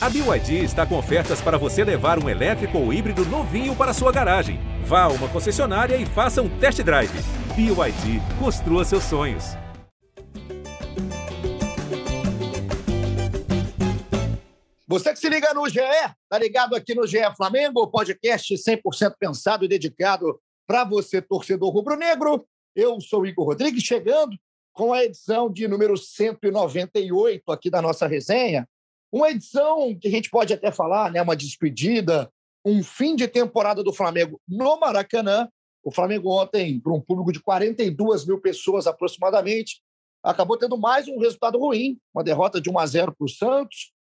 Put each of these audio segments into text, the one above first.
A BYD está com ofertas para você levar um elétrico ou híbrido novinho para sua garagem. Vá a uma concessionária e faça um test drive. BYD, construa seus sonhos. Você que se liga no GE, tá ligado aqui no GE Flamengo, podcast 100% pensado e dedicado para você, torcedor rubro-negro. Eu sou Igor Rodrigues, chegando com a edição de número 198 aqui da nossa resenha. Uma edição que a gente pode até falar, né, uma despedida, um fim de temporada do Flamengo no Maracanã. O Flamengo ontem, para um público de 42 mil pessoas aproximadamente, acabou tendo mais um resultado ruim, uma derrota de 1 a 0 para o Santos,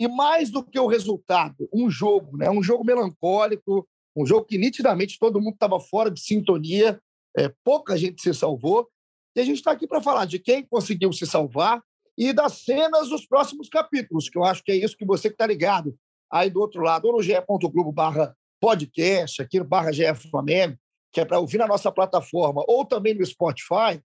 e mais do que o resultado, um jogo, né? um jogo melancólico, um jogo que nitidamente todo mundo estava fora de sintonia, é, pouca gente se salvou. E a gente está aqui para falar de quem conseguiu se salvar e das cenas dos próximos capítulos, que eu acho que é isso que você que está ligado aí do outro lado, ou no ge.globo barra podcast, aqui no barra GE Flamengo, que é para ouvir na nossa plataforma, ou também no Spotify,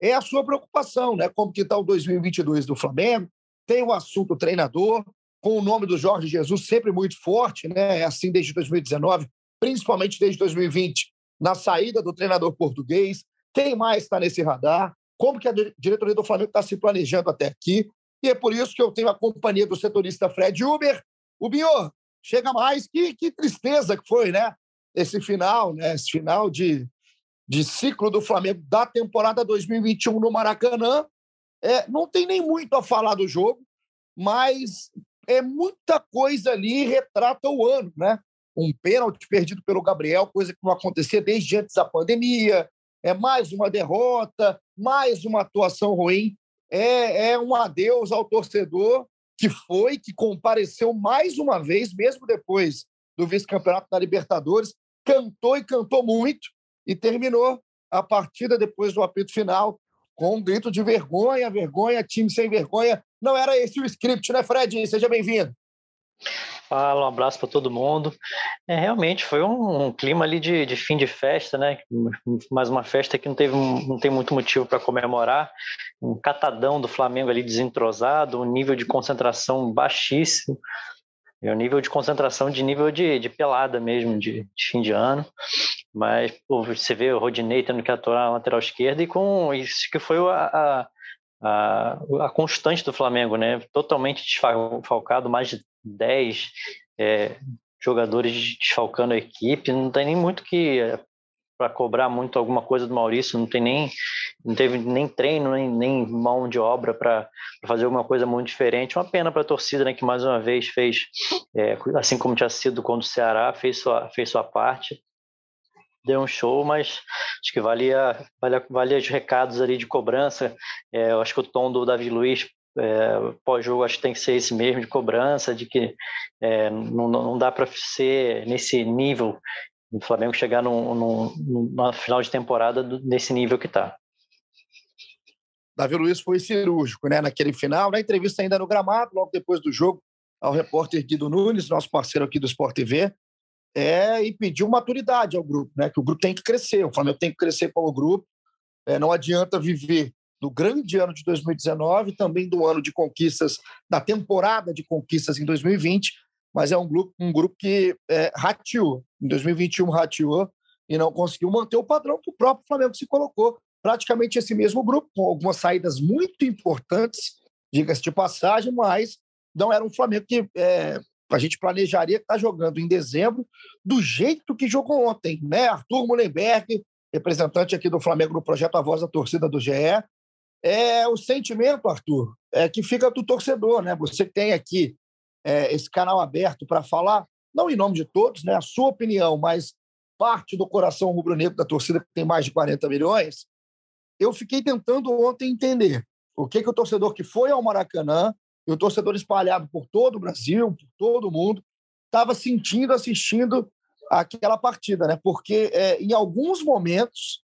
é a sua preocupação, né? Como que está o 2022 do Flamengo? Tem o assunto treinador, com o nome do Jorge Jesus sempre muito forte, né? É assim desde 2019, principalmente desde 2020, na saída do treinador português. Quem mais está nesse radar? Como que a diretoria do Flamengo está se planejando até aqui? E é por isso que eu tenho a companhia do setorista Fred Uber. O Binho, chega mais. Que, que tristeza que foi, né? Esse final, né? Esse final de, de ciclo do Flamengo da temporada 2021 no Maracanã. É, não tem nem muito a falar do jogo, mas é muita coisa ali retrata o ano, né? Um pênalti perdido pelo Gabriel, coisa que não acontecia desde antes da pandemia. É mais uma derrota, mais uma atuação ruim. É, é um adeus ao torcedor que foi, que compareceu mais uma vez, mesmo depois do vice-campeonato da Libertadores, cantou e cantou muito e terminou a partida depois do apito final com um grito de vergonha, vergonha, time sem vergonha. Não era esse o script, né, Fred? Seja bem-vindo. Fala, um abraço para todo mundo. É, realmente foi um, um, clima ali de, de fim de festa, né? Mais uma festa que não, teve, não tem muito motivo para comemorar. Um catadão do Flamengo ali desentrosado, um nível de concentração baixíssimo. É um nível de concentração de nível de, de pelada mesmo, de, de fim de ano. Mas pô, você vê o Rodinei tendo que atuar na lateral esquerda e com isso que foi a, a, a, constante do Flamengo, né? Totalmente desfalcado, mais de 10 é, jogadores desfalcando a equipe. Não tem nem muito que para cobrar muito alguma coisa do Maurício, não tem nem não teve nem treino, nem, nem mão de obra para fazer alguma coisa muito diferente. Uma pena para a torcida, né, que mais uma vez fez, é, assim como tinha sido quando o Ceará, fez sua, fez sua parte deu um show, mas acho que valia, valia, valia os recados ali de cobrança. É, eu acho que o tom do Davi Luiz é, pós-jogo acho que tem que ser esse mesmo de cobrança, de que é, não, não dá para ser nesse nível o Flamengo chegar num, num, final de temporada nesse nível que está. Davi Luiz foi cirúrgico, né? Naquele final, na entrevista ainda no gramado, logo depois do jogo, ao repórter Guido Nunes, nosso parceiro aqui do Sport TV, é, e pediu maturidade ao grupo, né? Que o grupo tem que crescer, o Flamengo tem que crescer como grupo. É, não adianta viver do grande ano de 2019, também do ano de conquistas, da temporada de conquistas em 2020, mas é um grupo, um grupo que é, rateou. Em 2021 rateou e não conseguiu manter o padrão que o próprio Flamengo se colocou. Praticamente esse mesmo grupo, com algumas saídas muito importantes, diga-se de passagem, mas não era um Flamengo que é, a gente planejaria estar tá jogando em dezembro do jeito que jogou ontem, né? Arthur Mullenberg, representante aqui do Flamengo no projeto A Voz da Torcida do GE. É o sentimento, Arthur, é que fica do torcedor, né? Você tem aqui é, esse canal aberto para falar, não em nome de todos, né? A sua opinião, mas parte do coração rubro-negro da torcida que tem mais de 40 milhões. Eu fiquei tentando ontem entender o que que o torcedor que foi ao Maracanã e o torcedor espalhado por todo o Brasil, por todo o mundo, estava sentindo, assistindo aquela partida, né? Porque é, em alguns momentos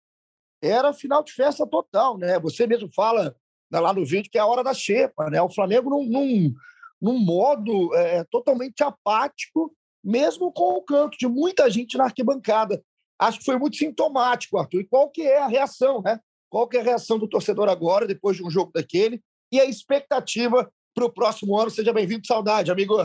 era final de festa total, né? Você mesmo fala né, lá no vídeo que é a hora da xepa, né? O Flamengo num, num, num modo é, totalmente apático, mesmo com o canto de muita gente na arquibancada. Acho que foi muito sintomático, Arthur. E qual que é a reação, né? Qual que é a reação do torcedor agora, depois de um jogo daquele? E a expectativa para o próximo ano. Seja bem-vindo, saudade, amigo.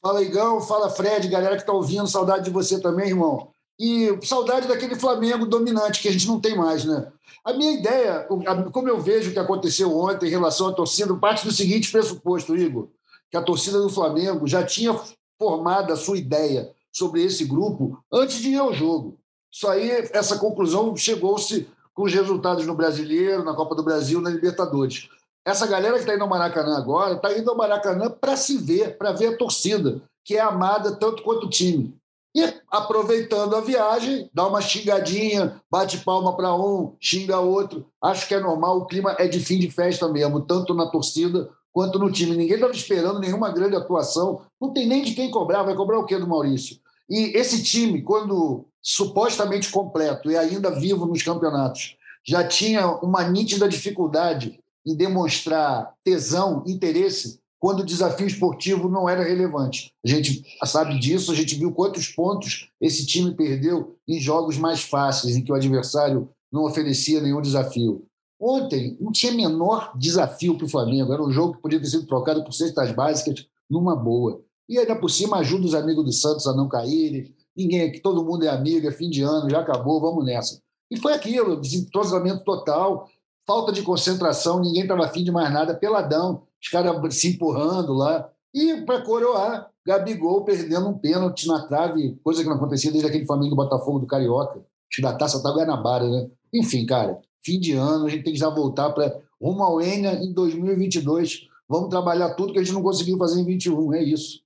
Fala, Igão. Fala, Fred, galera que está ouvindo. Saudade de você também, irmão. E saudade daquele Flamengo dominante que a gente não tem mais, né? A minha ideia, como eu vejo o que aconteceu ontem em relação à torcida, parte do seguinte pressuposto, Igor, que a torcida do Flamengo já tinha formado a sua ideia sobre esse grupo antes de ir ao jogo. Isso aí, essa conclusão chegou-se com os resultados no Brasileiro, na Copa do Brasil, na Libertadores. Essa galera que está indo ao Maracanã agora está indo ao Maracanã para se ver, para ver a torcida, que é amada tanto quanto o time. E aproveitando a viagem, dá uma xingadinha, bate palma para um, xinga outro. Acho que é normal, o clima é de fim de festa mesmo, tanto na torcida quanto no time. Ninguém estava esperando nenhuma grande atuação, não tem nem de quem cobrar, vai cobrar o quê do Maurício? E esse time, quando supostamente completo e ainda vivo nos campeonatos, já tinha uma nítida dificuldade em demonstrar tesão, interesse, quando o desafio esportivo não era relevante. A gente sabe disso, a gente viu quantos pontos esse time perdeu em jogos mais fáceis, em que o adversário não oferecia nenhum desafio. Ontem não tinha menor desafio para o Flamengo, era um jogo que podia ter sido trocado por cestas básicas numa boa. E ainda por cima ajuda os amigos do Santos a não caírem. Ninguém aqui, todo mundo é amigo, é fim de ano, já acabou, vamos nessa. E foi aquilo, desentrosamento total, falta de concentração, ninguém estava afim de mais nada, peladão os caras se empurrando lá. E para coroar, Gabigol perdendo um pênalti na trave, coisa que não acontecia desde aquele Flamengo Botafogo do Carioca. Acho que da taça tá Guanabara, né? Enfim, cara, fim de ano, a gente tem que já voltar para rumo ao Enia em 2022. Vamos trabalhar tudo que a gente não conseguiu fazer em 21, é isso.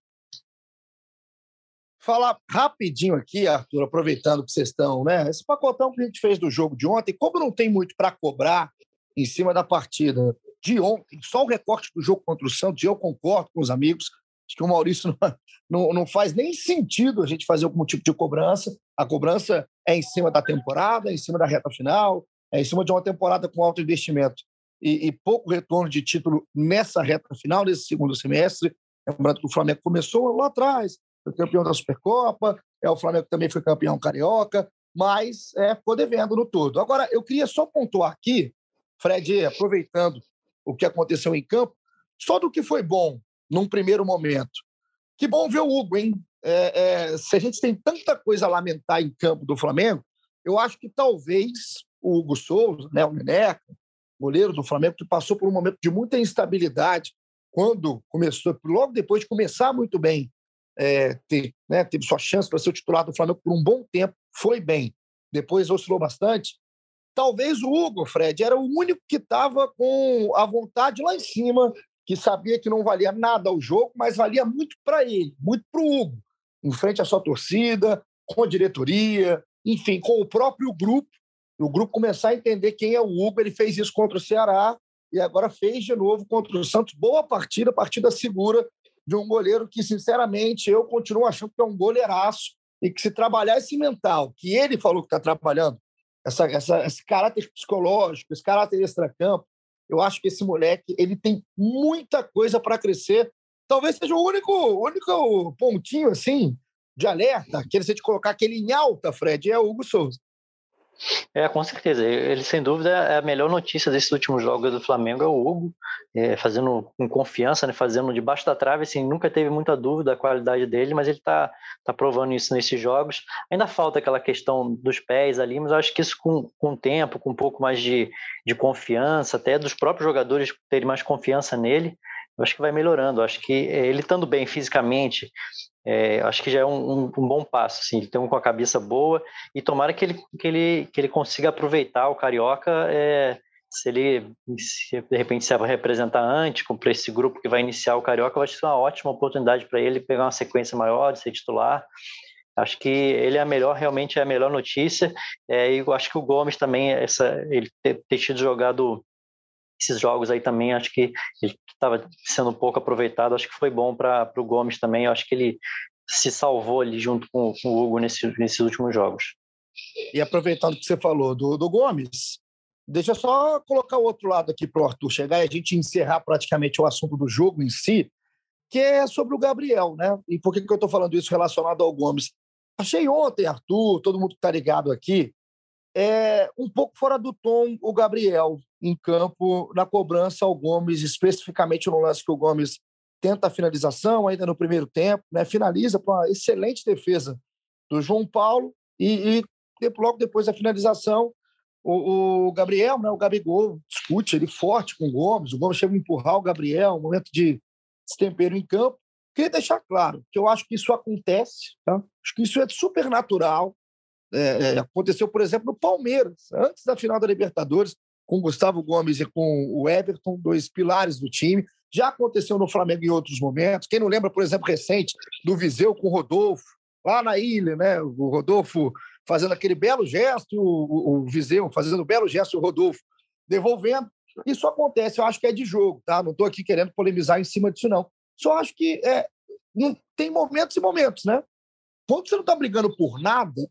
Falar rapidinho aqui, Arthur, aproveitando que vocês estão, né? Esse pacotão que a gente fez do jogo de ontem, como não tem muito para cobrar em cima da partida, de ontem, só o recorte do jogo contra o Santos, eu concordo com os amigos, acho que o Maurício não, não, não faz nem sentido a gente fazer algum tipo de cobrança. A cobrança é em cima da temporada, é em cima da reta final, é em cima de uma temporada com alto investimento e, e pouco retorno de título nessa reta final, nesse segundo semestre. Lembrando que o Flamengo começou lá atrás, foi campeão da Supercopa, é o Flamengo também foi campeão carioca, mas é, ficou devendo no todo. Agora, eu queria só pontuar aqui, Fred, aproveitando o que aconteceu em campo, só do que foi bom num primeiro momento. Que bom ver o Hugo, hein? É, é, se a gente tem tanta coisa a lamentar em campo do Flamengo, eu acho que talvez o Hugo Souza, né, o Neneca, goleiro do Flamengo, que passou por um momento de muita instabilidade, quando começou, logo depois de começar muito bem, é, ter, né, teve sua chance para ser o titular do Flamengo por um bom tempo, foi bem. Depois oscilou bastante, Talvez o Hugo, Fred, era o único que estava com a vontade lá em cima, que sabia que não valia nada o jogo, mas valia muito para ele, muito para o Hugo, em frente à sua torcida, com a diretoria, enfim, com o próprio grupo. O grupo começar a entender quem é o Hugo. Ele fez isso contra o Ceará e agora fez de novo contra o Santos. Boa partida, partida segura de um goleiro que, sinceramente, eu continuo achando que é um goleiraço e que se trabalhar esse mental, que ele falou que está trabalhando, essa, essa, esse caráter psicológico, esse caráter extracampo. Eu acho que esse moleque ele tem muita coisa para crescer. Talvez seja o único, único pontinho assim de alerta que ele de colocar aquele em alta, Fred, é o Hugo Souza. É, com certeza. Ele, sem dúvida, é a melhor notícia desses últimos jogos do Flamengo é o Hugo, é, fazendo com confiança, né, fazendo debaixo da trave, assim, nunca teve muita dúvida da qualidade dele, mas ele está tá provando isso nesses jogos. Ainda falta aquela questão dos pés ali, mas eu acho que isso com, com o tempo, com um pouco mais de, de confiança, até dos próprios jogadores terem mais confiança nele, eu acho que vai melhorando. Eu acho que é, ele estando bem fisicamente, é, acho que já é um, um, um, bom passo, assim, tem um com a cabeça boa e tomara que ele, que ele, que ele consiga aproveitar o Carioca, é, se ele se, de repente se representar antes, para esse grupo que vai iniciar o Carioca, vai ser uma ótima oportunidade para ele pegar uma sequência maior, de ser titular. Acho que ele é a melhor, realmente é a melhor notícia. É, e eu acho que o Gomes também, essa, ele ter, ter tido jogado esses jogos aí também, acho que ele estava sendo pouco aproveitado, acho que foi bom para o Gomes também, acho que ele se salvou ali junto com, com o Hugo nesse, nesses últimos jogos. E aproveitando que você falou do, do Gomes, deixa eu só colocar o outro lado aqui para o Arthur chegar e a gente encerrar praticamente o assunto do jogo em si, que é sobre o Gabriel, né? E por que, que eu estou falando isso relacionado ao Gomes? Achei ontem, Arthur, todo mundo que está ligado aqui, é um pouco fora do tom o Gabriel em campo na cobrança ao Gomes, especificamente no lance que o Gomes tenta a finalização ainda no primeiro tempo, né? finaliza com uma excelente defesa do João Paulo e, e logo depois da finalização o, o, Gabriel, né, o Gabigol, discute ele forte com o Gomes, o Gomes chega a empurrar o Gabriel, um momento de destempero em campo. Queria deixar claro que eu acho que isso acontece, tá? acho que isso é super natural. É, é, aconteceu, por exemplo, no Palmeiras, antes da final da Libertadores, com Gustavo Gomes e com o Everton, dois pilares do time. Já aconteceu no Flamengo em outros momentos. Quem não lembra, por exemplo, recente, do Viseu com o Rodolfo, lá na ilha, né? O Rodolfo fazendo aquele belo gesto, o, o Viseu fazendo um belo gesto, o Rodolfo devolvendo. Isso acontece, eu acho que é de jogo, tá? Não estou aqui querendo polemizar em cima disso, não. Só acho que é, não, tem momentos e momentos, né? Quando você não está brigando por nada,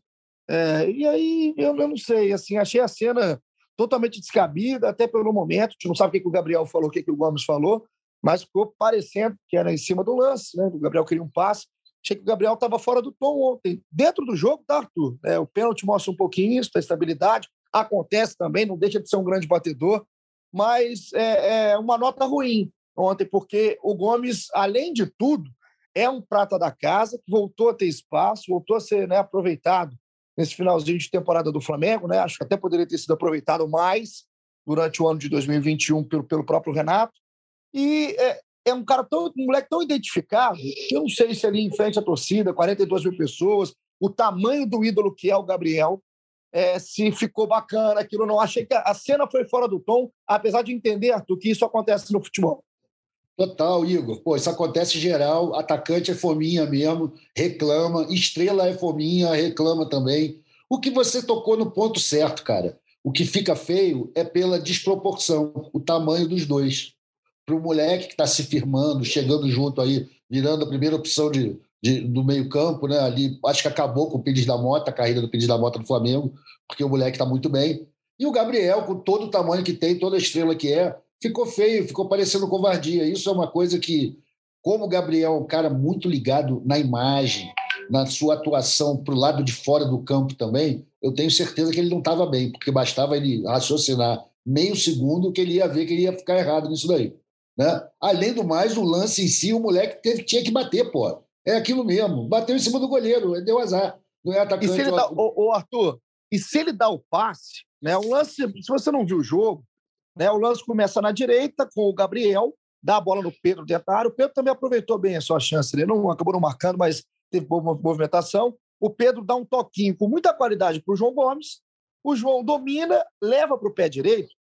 é, e aí eu, eu, não sei, assim, achei a cena totalmente descabida, até pelo momento. A gente não sabe o que, que o Gabriel falou, o que, que o Gomes falou, mas ficou parecendo que era em cima do lance, né? O Gabriel queria um passe. Achei que o Gabriel estava fora do tom ontem. Dentro do jogo, tá, Arthur? É, o pênalti mostra um pouquinho isso, da estabilidade. Acontece também, não deixa de ser um grande batedor, mas é, é uma nota ruim ontem, porque o Gomes, além de tudo, é um prata da casa, que voltou a ter espaço, voltou a ser né, aproveitado nesse finalzinho de temporada do Flamengo. Né? Acho que até poderia ter sido aproveitado mais durante o ano de 2021 pelo, pelo próprio Renato. E é, é um cara tão, um moleque tão identificado, que eu não sei se ali em frente à torcida, 42 mil pessoas, o tamanho do ídolo que é o Gabriel, é, se ficou bacana aquilo, não. Achei que a cena foi fora do tom, apesar de entender, Arthur, que isso acontece no futebol. Total, Igor. Pô, isso acontece geral. Atacante é fominha mesmo, reclama. Estrela é fominha, reclama também. O que você tocou no ponto certo, cara. O que fica feio é pela desproporção, o tamanho dos dois para o moleque que está se firmando, chegando junto aí, virando a primeira opção de, de do meio-campo, né? Ali, acho que acabou com o Pires da Mota, a carreira do Pires da Mota no Flamengo, porque o moleque está muito bem. E o Gabriel, com todo o tamanho que tem, toda a estrela que é, ficou feio, ficou parecendo covardia. Isso é uma coisa que, como o Gabriel é um cara muito ligado na imagem, na sua atuação para o lado de fora do campo também, eu tenho certeza que ele não estava bem, porque bastava ele raciocinar meio segundo que ele ia ver que ele ia ficar errado nisso daí. Né? Além do mais, o lance em si, o moleque teve, tinha que bater, pô. É aquilo mesmo. Bateu em cima do goleiro, deu azar. Não é atacante. E se ele dá, ô, ô, Arthur, e se ele dá o passe, né? O lance, se você não viu o jogo, né? O lance começa na direita com o Gabriel, dá a bola no Pedro dentro da área. O Pedro também aproveitou bem a sua chance. Ele não acabou não marcando, mas teve boa movimentação. O Pedro dá um toquinho com muita qualidade para o João Gomes. O João domina, leva para o pé direito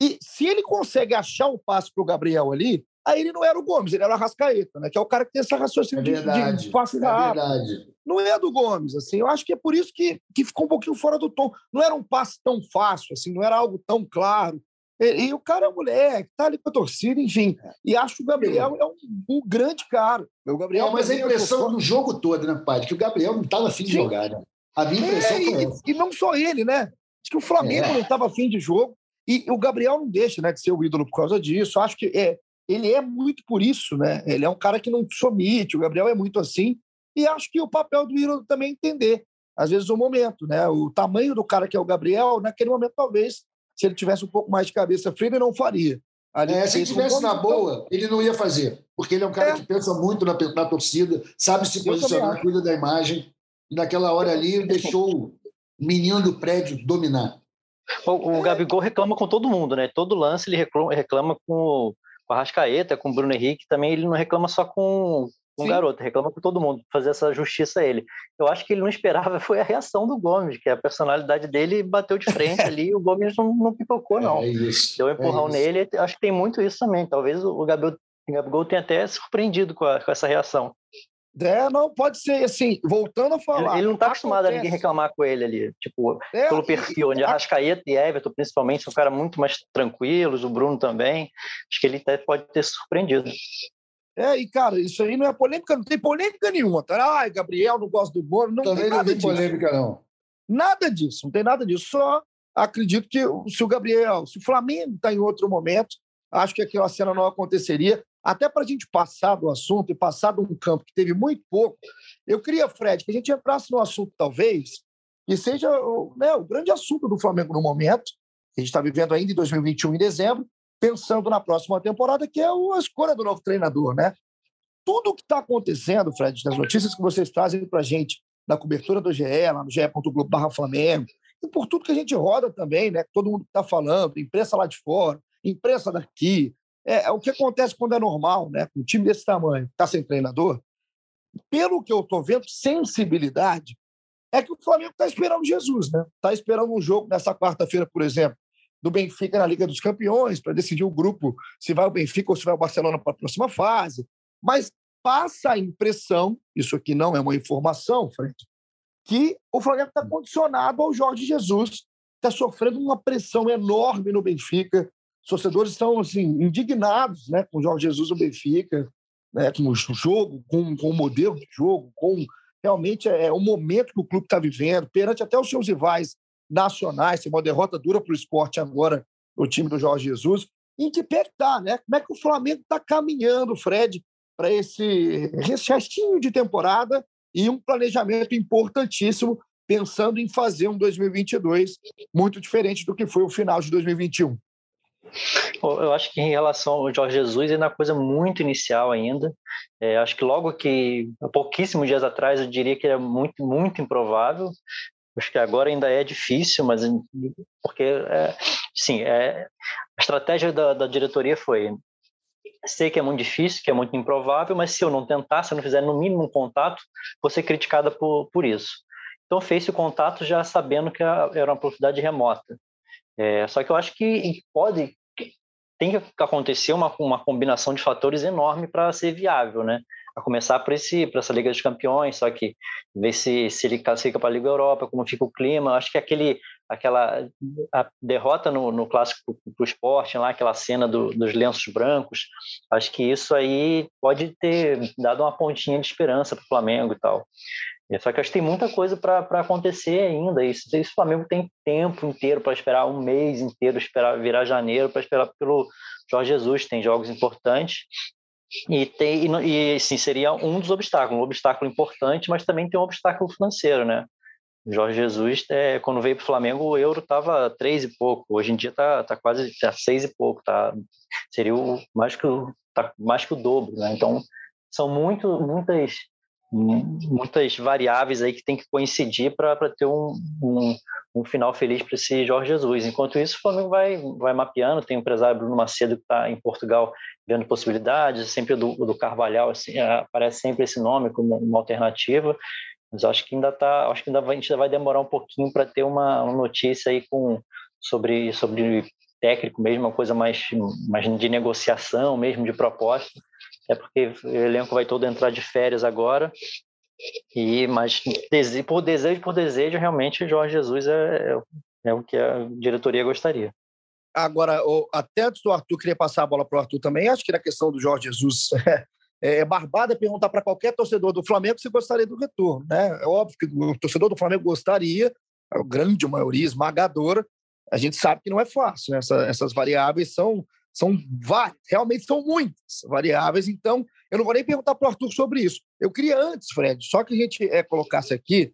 e se ele consegue achar o passe para o Gabriel ali, aí ele não era o Gomes, ele era o Arrascaeta, né? que é o cara que tem essa raciocínio é verdade, de, de passe é verdade. Não é do Gomes, assim. Eu acho que é por isso que, que ficou um pouquinho fora do tom. Não era um passe tão fácil, assim, não era algo tão claro. E, e o cara é um moleque, tá ali com a torcida, enfim. E acho que o Gabriel é um, um grande cara. O Gabriel é, mas a impressão do jogo todo, né, pai? Que o Gabriel não estava afim de Sim. jogar, né? A minha impressão é, foi e, e, não só ele, né? Acho que o Flamengo é. não estava afim de jogo. E o Gabriel não deixa né, de ser o ídolo por causa disso. Acho que é, ele é muito por isso, né? Ele é um cara que não somite, o Gabriel é muito assim. E acho que o papel do ídolo também é entender, às vezes, o momento, né? O tamanho do cara que é o Gabriel, naquele momento, talvez, se ele tivesse um pouco mais de cabeça fria, ele não faria. Ali, é, se ele tivesse na boa, então... ele não ia fazer, porque ele é um cara é. que pensa muito na, na torcida, sabe se posicionar, cuida da imagem. E naquela hora ali deixou o menino do prédio dominar. O, o é. Gabigol reclama com todo mundo, né? Todo lance ele reclama, reclama com, com a Rascaeta, com o Bruno Henrique, também ele não reclama só com, com o garoto, reclama com todo mundo, fazer essa justiça a ele. Eu acho que ele não esperava, foi a reação do Gomes, que a personalidade dele bateu de frente ali, o Gomes não, não pipocou, não. É isso, Deu um empurrão é nele, acho que tem muito isso também. Talvez o Gabigol, o Gabigol tenha até surpreendido com, a, com essa reação. É, não, pode ser, assim, voltando a falar. Ele, ele não está acostumado a ninguém reclamar com ele ali, tipo, é, pelo perfil, onde a Arrascaeta e Everton, principalmente, são caras muito mais tranquilos, o Bruno também, acho que ele até pode ter surpreendido. É, e cara, isso aí não é polêmica, não tem polêmica nenhuma, tá? Ai, Gabriel não gosta do Bruno, não Também tem nada não tem disso. polêmica, não. Nada disso, não tem nada disso, só acredito que se o Gabriel, se o Flamengo está em outro momento, acho que aquela cena não aconteceria. Até para a gente passar do assunto e passar de um campo que teve muito pouco, eu queria, Fred, que a gente entrasse no assunto, talvez, que seja né, o grande assunto do Flamengo no momento, que a gente está vivendo ainda em 2021, em dezembro, pensando na próxima temporada, que é a escolha do novo treinador, né? tudo o que está acontecendo, Fred, das notícias que vocês trazem para a gente na cobertura do GE, lá no ge.globo Flamengo, e por tudo que a gente roda também, né? Todo mundo está falando, imprensa lá de fora, imprensa daqui. É, é, o que acontece quando é normal, né? Um time desse tamanho, está sem treinador. Pelo que eu estou vendo, sensibilidade, é que o Flamengo está esperando Jesus, né? Está esperando um jogo nessa quarta-feira, por exemplo, do Benfica na Liga dos Campeões, para decidir o grupo se vai o Benfica ou se vai o Barcelona para a próxima fase. Mas passa a impressão, isso aqui não é uma informação, Fred, que o Flamengo está condicionado ao Jorge Jesus, está sofrendo uma pressão enorme no Benfica. Os torcedores estão assim, indignados né, com o Jorge Jesus no Benfica, né, com o jogo, com, com o modelo de jogo, com realmente é, é o momento que o clube está vivendo, perante até os seus rivais nacionais, tem uma derrota dura para o esporte agora, o time do Jorge Jesus. Em que pé está, né? Como é que o Flamengo está caminhando, Fred, para esse restinho de temporada e um planejamento importantíssimo, pensando em fazer um 2022 muito diferente do que foi o final de 2021. Eu acho que em relação ao Jorge Jesus, ainda é uma coisa muito inicial ainda. É, acho que logo que, há pouquíssimos dias atrás, eu diria que era muito, muito improvável. Acho que agora ainda é difícil, mas porque, é, sim, é, a estratégia da, da diretoria foi sei que é muito difícil, que é muito improvável, mas se eu não tentar, se eu não fizer no mínimo um contato, vou ser criticada por, por isso. Então fez o contato já sabendo que era uma possibilidade remota. É, só que eu acho que pode, tem que acontecer uma, uma combinação de fatores enorme para ser viável, né? A começar por, esse, por essa Liga dos Campeões, só que ver se, se ele classifica para a Liga Europa, como fica o clima. Acho que aquele, aquela derrota no, no clássico para o esporte, lá, aquela cena do, dos lenços brancos, acho que isso aí pode ter dado uma pontinha de esperança para o Flamengo e tal. Só que acho que tem muita coisa para acontecer ainda. Isso, isso o Flamengo tem tempo inteiro para esperar, um mês inteiro, esperar virar janeiro para esperar pelo Jorge Jesus. Tem jogos importantes. E, tem, e, e sim, seria um dos obstáculos, um obstáculo importante, mas também tem um obstáculo financeiro, né? Jorge Jesus, é, quando veio para o Flamengo, o euro estava três e pouco. Hoje em dia está tá quase tá seis e pouco. Tá, seria o, mais, que o, tá mais que o dobro. Né? Então, são muito, muitas muitas variáveis aí que tem que coincidir para ter um, um, um, final feliz para esse Jorge Jesus. Enquanto isso, o Flamengo vai, vai mapeando, tem o empresário Bruno Macedo que está em Portugal vendo possibilidades, sempre do, do Carvalhal assim, aparece sempre esse nome como uma alternativa, mas acho que ainda tá, acho que ainda vai, a gente vai demorar um pouquinho para ter uma, uma notícia aí com sobre sobre técnico mesmo, uma coisa mais, mais de negociação mesmo, de proposta, é porque o elenco vai todo entrar de férias agora. E mas por desejo por desejo, realmente Jorge Jesus é, é, é o que a diretoria gostaria. Agora, até antes do Arthur queria passar a bola para o Arthur também, acho que na questão do Jorge Jesus é, é barbada perguntar para qualquer torcedor do Flamengo se gostaria do retorno. Né? É óbvio que o torcedor do Flamengo gostaria, a grande maioria esmagadora. A gente sabe que não é fácil, né? Essa, essas variáveis são são realmente são muitas variáveis, então eu não vou nem perguntar para o Arthur sobre isso. Eu queria antes, Fred, só que a gente é, colocasse aqui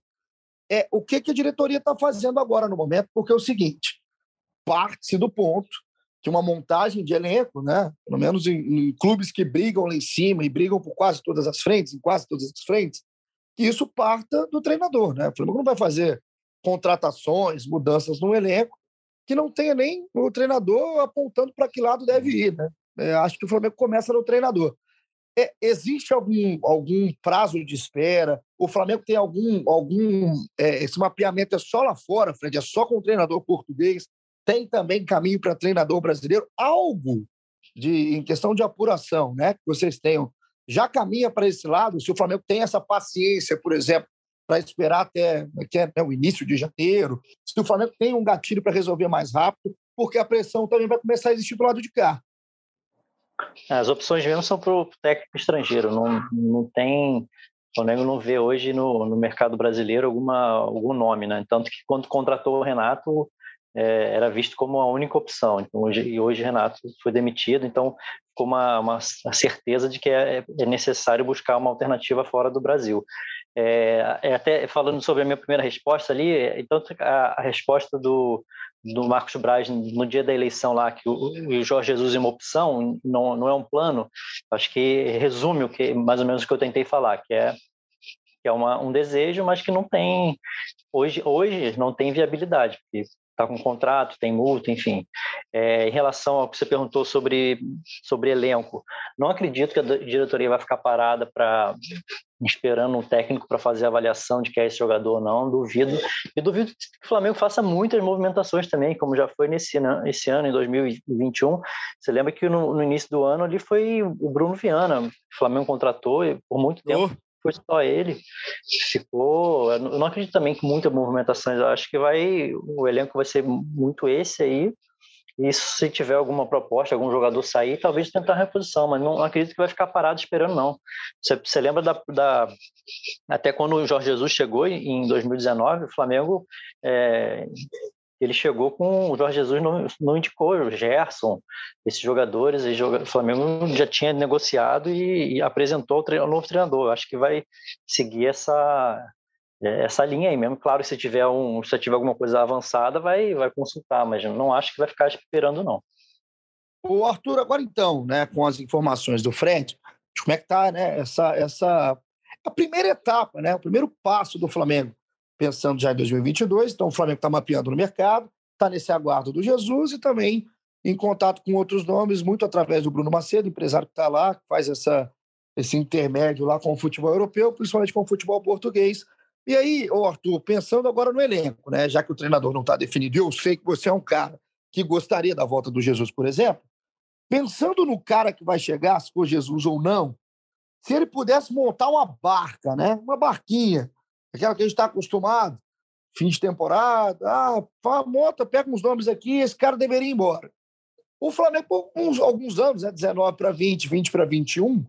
é, o que, que a diretoria está fazendo agora no momento, porque é o seguinte: parte-se do ponto que uma montagem de elenco, né, pelo menos em, em, clubes que brigam lá em cima e brigam por quase todas as frentes, em quase todas as frentes, que isso parta do treinador. Né? O Flamengo não vai fazer contratações, mudanças no elenco que não tenha nem o treinador apontando para que lado deve ir. Né? É, acho que o Flamengo começa no treinador. É, existe algum, algum prazo de espera? O Flamengo tem algum. algum é, esse mapeamento é só lá fora, Fred, é só com o treinador português? Tem também caminho para treinador brasileiro? Algo de, em questão de apuração, né? Que vocês tenham. Já caminha para esse lado? Se o Flamengo tem essa paciência, por exemplo, para esperar até é, né, o início de janeiro, se o Flamengo tem um gatilho para resolver mais rápido, porque a pressão também vai começar a existir do lado de cá. As opções mesmo são para o técnico estrangeiro, não, não tem. O Flamengo não vê hoje no, no mercado brasileiro alguma, algum nome, né? Tanto que quando contratou o Renato, é, era visto como a única opção. Então, hoje, e hoje Renato foi demitido, então ficou uma, uma certeza de que é, é necessário buscar uma alternativa fora do Brasil. É, é, até falando sobre a minha primeira resposta ali, então a, a resposta do, do Marcos Braz no dia da eleição lá, que o, o Jorge Jesus é uma opção, não, não é um plano, acho que resume o que mais ou menos o que eu tentei falar, que é que é uma, um desejo, mas que não tem hoje hoje não tem viabilidade, porque está com contrato, tem multa, enfim. É, em relação ao que você perguntou sobre, sobre elenco, não acredito que a diretoria vai ficar parada para esperando um técnico para fazer a avaliação de que é esse jogador ou não, duvido. E duvido que o Flamengo faça muitas movimentações também, como já foi nesse esse ano, em 2021. Você lembra que no, no início do ano ali foi o Bruno Viana, o Flamengo contratou e por muito tempo oh foi só ele. Ficou. Eu não acredito também que muitas movimentações. Eu acho que vai. O elenco vai ser muito esse aí. E se tiver alguma proposta, algum jogador sair, talvez tentar reposição, mas não acredito que vai ficar parado esperando, não. Você, você lembra da, da, Até quando o Jorge Jesus chegou em 2019, o Flamengo é, ele chegou com o Jorge Jesus não, não indicou o Gerson, esses jogadores, o Flamengo já tinha negociado e, e apresentou o, o novo treinador. Acho que vai seguir essa essa linha aí mesmo. Claro, se tiver um, se tiver alguma coisa avançada, vai vai consultar, mas não acho que vai ficar esperando não. O Arthur, agora então, né, com as informações do Fred, como é que tá, né, essa essa a primeira etapa, né, o primeiro passo do Flamengo pensando já em 2022. Então, o Flamengo está mapeando no mercado, está nesse aguardo do Jesus e também em contato com outros nomes, muito através do Bruno Macedo, empresário que está lá, que faz essa, esse intermédio lá com o futebol europeu, principalmente com o futebol português. E aí, Arthur, pensando agora no elenco, né, já que o treinador não está definido, eu sei que você é um cara que gostaria da volta do Jesus, por exemplo, pensando no cara que vai chegar, se for Jesus ou não, se ele pudesse montar uma barca, né, uma barquinha, aquela que a gente está acostumado, fim de temporada, ah, monta, pega uns nomes aqui, esse cara deveria ir embora. O Flamengo, por uns, alguns anos, né, 19 para 20, 20 para 21,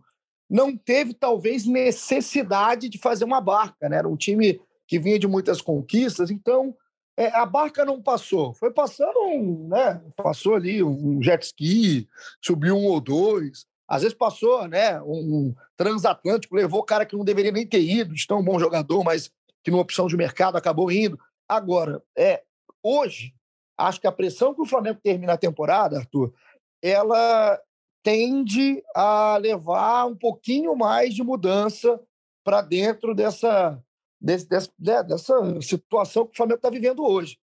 não teve talvez necessidade de fazer uma barca, né? Era um time que vinha de muitas conquistas, então é, a barca não passou. Foi passando, um, né? Passou ali um jet ski, subiu um ou dois. Às vezes passou, né? Um, transatlântico, levou cara que não deveria nem ter ido, de tão bom jogador, mas que numa opção de mercado acabou indo. Agora, é, hoje, acho que a pressão que o Flamengo termina a temporada, Arthur, ela tende a levar um pouquinho mais de mudança para dentro dessa, desse, dessa, né, dessa situação que o Flamengo está vivendo hoje.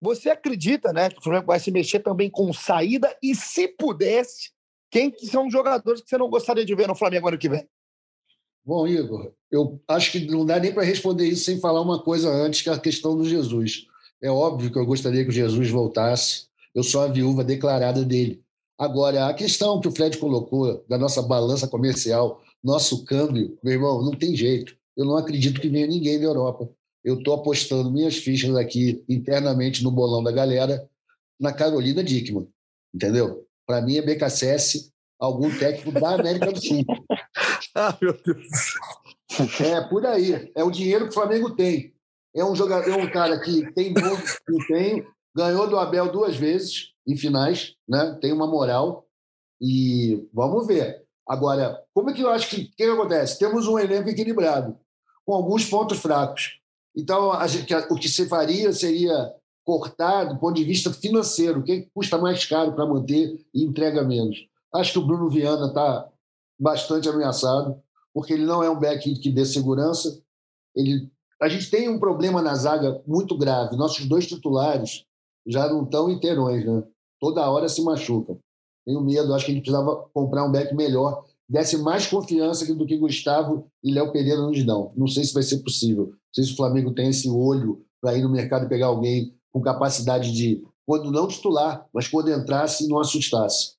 Você acredita né, que o Flamengo vai se mexer também com saída e, se pudesse, quem que são os jogadores que você não gostaria de ver no Flamengo ano que vem? Bom, Igor, eu acho que não dá nem para responder isso sem falar uma coisa antes, que é a questão do Jesus. É óbvio que eu gostaria que o Jesus voltasse. Eu sou a viúva declarada dele. Agora, a questão que o Fred colocou da nossa balança comercial, nosso câmbio, meu irmão, não tem jeito. Eu não acredito que venha ninguém da Europa. Eu estou apostando minhas fichas aqui internamente no bolão da galera na Carolina Dickman, entendeu? Para mim é BKSS, algum técnico da América do Sul. ah, meu Deus. É por aí. É o dinheiro que o Flamengo tem. É um jogador, é um cara que tem bom desempenho, ganhou do Abel duas vezes em finais, né? Tem uma moral e vamos ver. Agora, como é que eu acho que o que, que acontece? Temos um elenco equilibrado, com alguns pontos fracos. Então, a o que se faria seria cortar do ponto de vista financeiro, quem custa mais caro para manter e entrega menos. Acho que o Bruno Viana está bastante ameaçado, porque ele não é um back que dê segurança. Ele, a gente tem um problema na zaga muito grave. Nossos dois titulares já não estão inteirões, né? Toda hora se machucam. Tenho medo, acho que a gente precisava comprar um back melhor, desse mais confiança do que Gustavo e Léo Pereira nos dão. Não sei se vai ser possível. Não sei se o Flamengo tem esse olho para ir no mercado e pegar alguém com capacidade de, quando não titular, mas quando entrasse, não assustasse.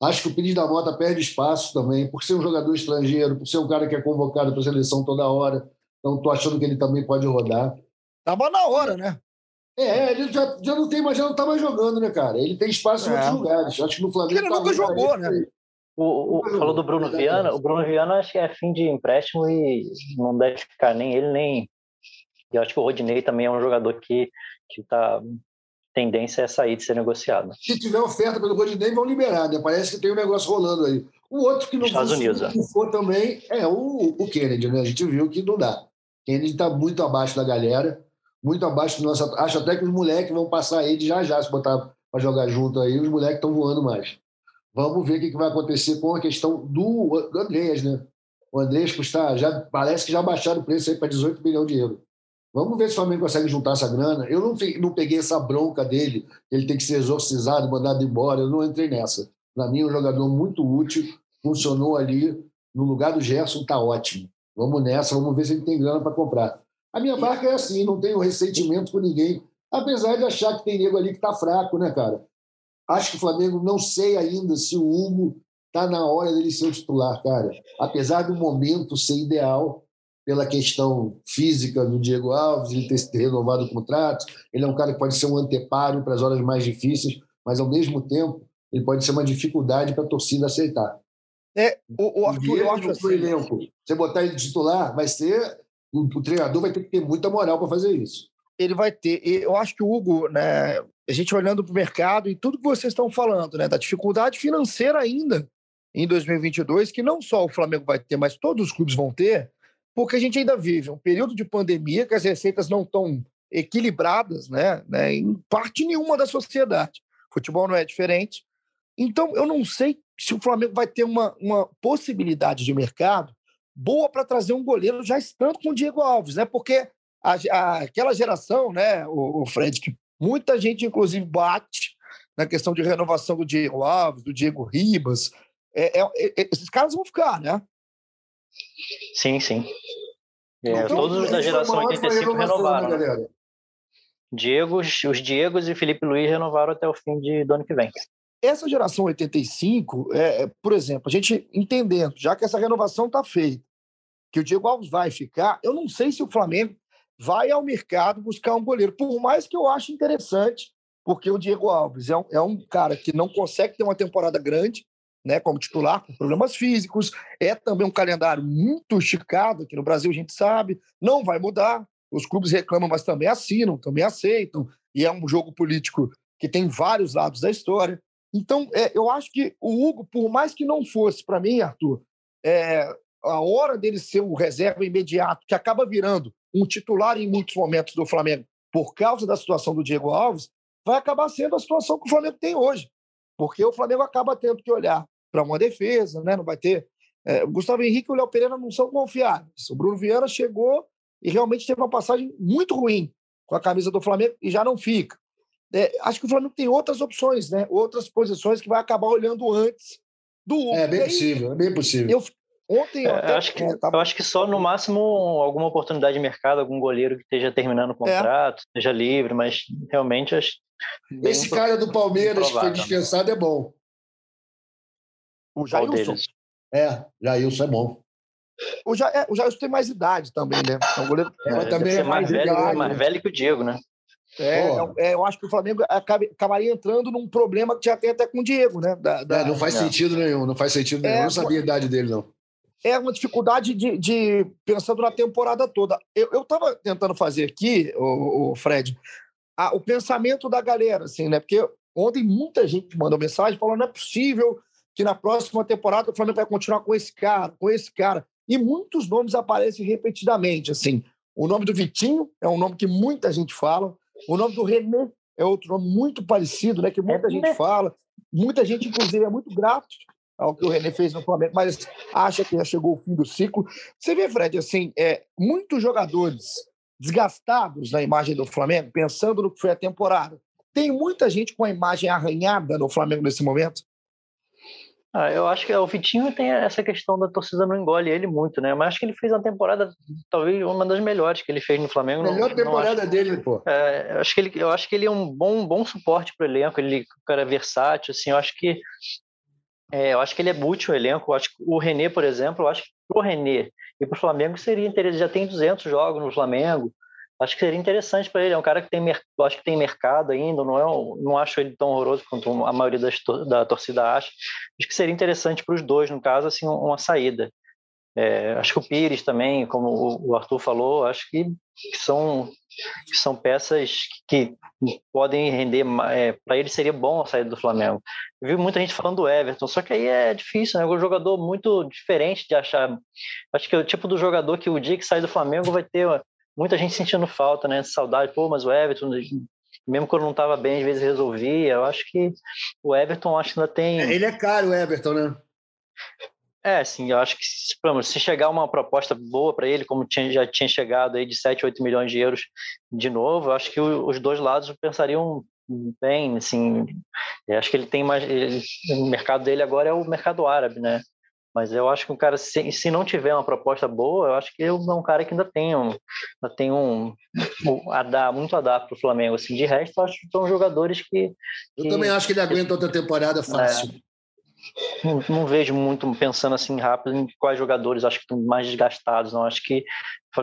Acho que o Pires da Mota perde espaço também, por ser um jogador estrangeiro, por ser um cara que é convocado para a seleção toda hora. Então, estou achando que ele também pode rodar. Estava na hora, né? É, ele já, já não tem mais, já não está mais jogando, né, cara? Ele tem espaço é. em outros lugares. Acho que no Flamengo. Ele tá nunca jogou, né? O, o, falou do Bruno Viana. O Bruno Viana acho que é fim de empréstimo e não deve ficar nem ele, nem. Eu acho que o Rodinei também é um jogador que que tá tendência é sair de ser negociado. Se tiver oferta pelo Rodinei, vão liberar, né? Parece que tem um negócio rolando aí. O outro que não Estados Unidos, é. for também é o, o Kennedy, né? A gente viu que não dá. Kennedy está muito abaixo da galera, muito abaixo do nosso. Acho até que os moleques vão passar ele já já, se botar para jogar junto aí, os moleques estão voando mais. Vamos ver o que, vai acontecer com a questão do, do Andreas, né? O Andreas custa, já, parece que já baixaram o preço aí para 18 milhões de euros. Vamos ver se o Flamengo consegue juntar essa grana. Eu não, não peguei essa bronca dele, ele tem que ser exorcizado, mandado embora. Eu não entrei nessa. Para mim, é um jogador muito útil, funcionou ali. No lugar do Gerson, tá ótimo. Vamos nessa, vamos ver se ele tem grana para comprar. A minha marca é assim, não tenho ressentimento com ninguém, apesar de achar que tem nego ali que tá fraco, né, cara? Acho que o Flamengo, não sei ainda se o Hugo tá na hora dele ser o titular, cara. Apesar do momento ser ideal, pela questão física do Diego Alves, ele ter renovado o contrato, ele é um cara que pode ser um anteparo para as horas mais difíceis, mas ao mesmo tempo ele pode ser uma dificuldade para a torcida aceitar. É, o, o Arthur, eu acho assim, elenco. Você botar ele de titular, vai ser o, o treinador vai ter que ter muita moral para fazer isso. Ele vai ter. Eu acho que o Hugo, né, a gente olhando para o mercado e tudo que vocês estão falando, né, da dificuldade financeira ainda em 2022, que não só o Flamengo vai ter, mas todos os clubes vão ter, porque a gente ainda vive um período de pandemia que as receitas não estão equilibradas, né, né, em parte nenhuma da sociedade. Futebol não é diferente. Então, eu não sei se o Flamengo vai ter uma, uma possibilidade de mercado boa para trazer um goleiro já estando com o Diego Alves, né? Porque a, a, aquela geração, né, o, o, Fred, que muita gente, inclusive, bate na questão de renovação do Diego Alves, do Diego Ribas. É, é, é, esses caras vão ficar, né? Sim, sim. É, então, todos os da geração 85 né, renovaram. Né, Diego, os Diegos e Felipe Luiz renovaram até o fim de, do ano que vem. Essa geração 85, é, é, por exemplo, a gente entendendo, já que essa renovação está feita, que o Diego Alves vai ficar, eu não sei se o Flamengo vai ao mercado buscar um goleiro, por mais que eu ache interessante, porque o Diego Alves é um, é um cara que não consegue ter uma temporada grande, né, como titular, com problemas físicos, é também um calendário muito esticado, aqui no Brasil a gente sabe, não vai mudar, os clubes reclamam, mas também assinam, também aceitam, e é um jogo político que tem vários lados da história. Então, é, eu acho que o Hugo, por mais que não fosse, para mim, Arthur, é, a hora dele ser o reserva imediato, que acaba virando um titular em muitos momentos do Flamengo, por causa da situação do Diego Alves, vai acabar sendo a situação que o Flamengo tem hoje. Porque o Flamengo acaba tendo que olhar para uma defesa, né? não vai ter. É, o Gustavo Henrique e o Léo Pereira não são confiáveis. O Bruno Viana chegou e realmente teve uma passagem muito ruim com a camisa do Flamengo e já não fica é, acho que o Flamengo tem outras opções, né? outras posições que vai acabar olhando antes do. É bem possível, é bem possível. Eu, ontem eu, é, até, acho que, é, tá... eu acho que só no máximo alguma oportunidade de mercado, algum goleiro que esteja terminando o é. contrato, é. esteja livre, mas realmente acho. Esse cara do Palmeiras que foi dispensado é bom. O Jailson. É, Jailson é bom. O, ja, é, o Jailson tem mais idade também, né? É um goleiro é, também é mais, velho, mais velho que o Diego, né? É, é, é, eu acho que o Flamengo acabaria entrando num problema que já tem até com o Diego, né? Da, da... É, não faz sentido nenhum, não faz sentido nenhum. É, eu não sabia a idade dele, não. É uma dificuldade de, de pensando na temporada toda. Eu estava tentando fazer aqui, o, o Fred, a, o pensamento da galera, assim, né? Porque ontem muita gente mandou mensagem falando não é possível que na próxima temporada o Flamengo vai continuar com esse cara, com esse cara. E muitos nomes aparecem repetidamente, assim. O nome do Vitinho é um nome que muita gente fala. O nome do René é outro nome muito parecido, né? Que muita é gente fala. Muita gente, inclusive, é muito grato ao que o René fez no Flamengo, mas acha que já chegou o fim do ciclo. Você vê, Fred, assim, é, muitos jogadores desgastados na imagem do Flamengo, pensando no que foi a temporada. Tem muita gente com a imagem arranhada no Flamengo nesse momento? Ah, eu acho que o Vitinho tem essa questão da torcida não engole ele muito, né? Mas acho que ele fez uma temporada, talvez uma das melhores que ele fez no Flamengo. Melhor não, temporada não acho, dele, pô. É, eu acho que ele, eu acho que ele é um bom, bom suporte para o elenco. Ele, o cara é versátil, assim. Eu acho que é, eu acho que ele é útil ao elenco. Eu acho que o René, por exemplo, eu acho que o René e para o Flamengo seria interessante. Já tem 200 jogos no Flamengo acho que seria interessante para ele. É um cara que tem, acho que tem mercado ainda. Não é, não acho ele tão horroroso quanto a maioria das, da torcida acha. Acho que seria interessante para os dois, no caso, assim, uma saída. É, acho que o Pires também, como o Arthur falou, acho que são, são peças que podem render. É, para ele seria bom a saída do Flamengo. Eu vi muita gente falando do Everton, só que aí é difícil, né? É um jogador muito diferente de achar. Acho que é o tipo do jogador que o dia que sair do Flamengo vai ter muita gente sentindo falta, né? Saudade, pô, mas o Everton mesmo quando não estava bem, às vezes resolvia. Eu acho que o Everton acho que ainda tem. É, ele é caro, o Everton, né? É, sim, eu acho que se chegar uma proposta boa para ele, como tinha, já tinha chegado aí de 7, 8 milhões de euros de novo, eu acho que os dois lados pensariam bem, assim, acho que ele tem mais, ele, o mercado dele agora é o mercado árabe, né? Mas eu acho que um cara, se, se não tiver uma proposta boa, eu acho que é um cara que ainda tem um, ainda tem um, um a dar, muito a dar para o Flamengo. Assim, de resto, eu acho que são jogadores que. Eu que, também acho que ele aguenta outra temporada fácil. É, não, não, vejo muito pensando assim rápido em quais jogadores acho que estão mais desgastados. Não acho que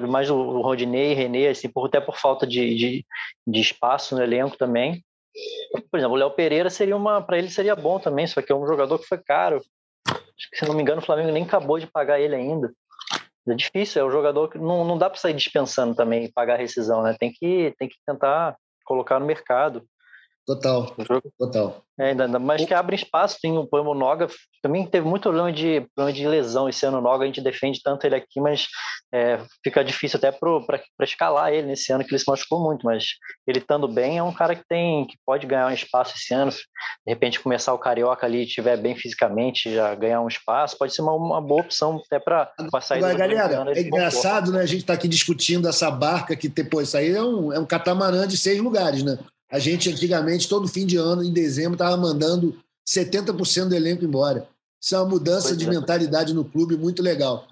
mais o Rodinei, René, assim, por, até por falta de, de, de espaço no elenco também. Por exemplo, o Léo Pereira seria uma, para ele seria bom também, só que é um jogador que foi caro. Acho que, se não me engano, o Flamengo nem acabou de pagar ele ainda. É difícil, é um jogador que não, não dá para sair dispensando também e pagar a rescisão, né? Tem que, tem que tentar colocar no mercado. Total, total. É, ainda mais que abre espaço, tem o Poemo Noga, também teve muito problema de, problema de lesão esse ano, o Noga, a gente defende tanto ele aqui, mas é, fica difícil até para escalar ele nesse ano, que ele se machucou muito, mas ele estando bem, é um cara que tem que pode ganhar um espaço esse ano, de repente começar o Carioca ali, estiver bem fisicamente, já ganhar um espaço, pode ser uma, uma boa opção até para sair Agora, galera, é engraçado, né, a gente está aqui discutindo essa barca que, depois, isso aí é um, é um catamarã de seis lugares, né? A gente, antigamente, todo fim de ano, em dezembro, estava mandando 70% do elenco embora. Isso é uma mudança pois de é. mentalidade no clube muito legal.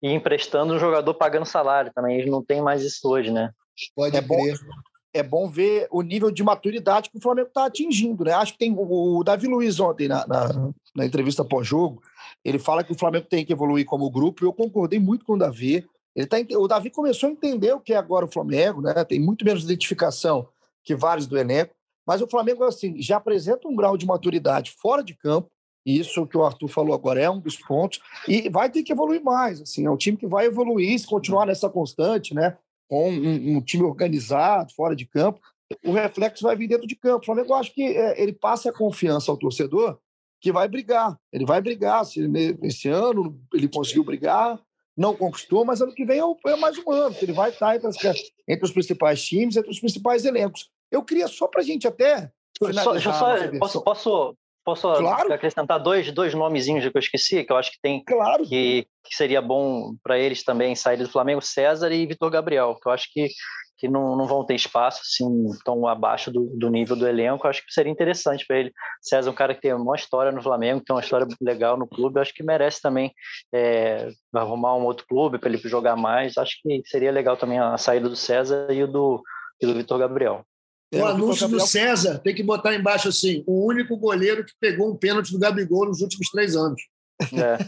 E emprestando o jogador pagando salário também. Eles não tem mais isso hoje, né? Pode é crer. Bom, é bom ver o nível de maturidade que o Flamengo está atingindo, né? Acho que tem o, Davi Luiz ontem, na, na, na entrevista pós-jogo, ele fala que o Flamengo tem que evoluir como grupo, e eu concordei muito com o Davi. Ele tá, o Davi começou a entender o que é agora o Flamengo, né? Tem muito menos identificação que vários do elenco, mas o Flamengo assim já apresenta um grau de maturidade fora de campo. E isso que o Arthur falou agora é um dos pontos e vai ter que evoluir mais. Assim, é um time que vai evoluir se continuar nessa constante, né? Com um, um time organizado fora de campo, o reflexo vai vir dentro de campo. O Flamengo, acho que é, ele passa a confiança ao torcedor que vai brigar. Ele vai brigar. Se esse ano ele conseguiu brigar, não conquistou, mas ano que vem é, é mais um ano, ele vai estar entre, as, entre os principais times, entre os principais elencos. Eu queria só para a gente até. Só, só, posso, posso, posso claro. acrescentar dois, dois nomezinhos que eu esqueci, que eu acho que tem. Claro. Que, que seria bom para eles também sair do Flamengo, César e Vitor Gabriel, que eu acho que, que não, não vão ter espaço assim, tão abaixo do, do nível do elenco. Eu acho que seria interessante para ele. César é um cara que tem uma história no Flamengo, tem uma história legal no clube. Eu acho que merece também é, arrumar um outro clube para ele jogar mais. Acho que seria legal também a saída do César e o do, e do Vitor Gabriel. O anúncio do César tem que botar embaixo assim: o único goleiro que pegou um pênalti do Gabigol nos últimos três anos. É.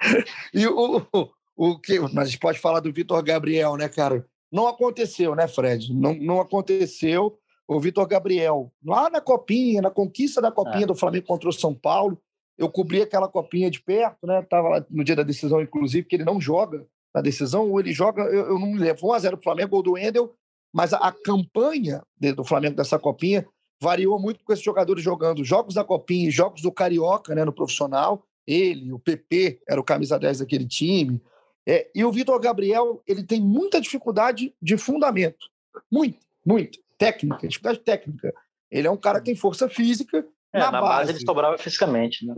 e o, o, o que. Mas a gente pode falar do Vitor Gabriel, né, cara? Não aconteceu, né, Fred? Não, não aconteceu. O Vitor Gabriel, lá na Copinha, na conquista da Copinha é. do Flamengo contra o São Paulo, eu cobri aquela Copinha de perto, né? Estava lá no dia da decisão, inclusive, que ele não joga na decisão, ou ele joga, eu, eu não me lembro, 1x0 pro Flamengo, gol do Endel, mas a, a campanha de, do Flamengo dessa Copinha variou muito com esses jogadores jogando jogos da Copinha e jogos do Carioca, né, no profissional. Ele, o PP, era o camisa 10 daquele time. É, e o Vitor Gabriel, ele tem muita dificuldade de fundamento. Muito, muito. Técnica, dificuldade técnica. Ele é um cara que tem força física. É, na, na base, base ele sobrava fisicamente. Né?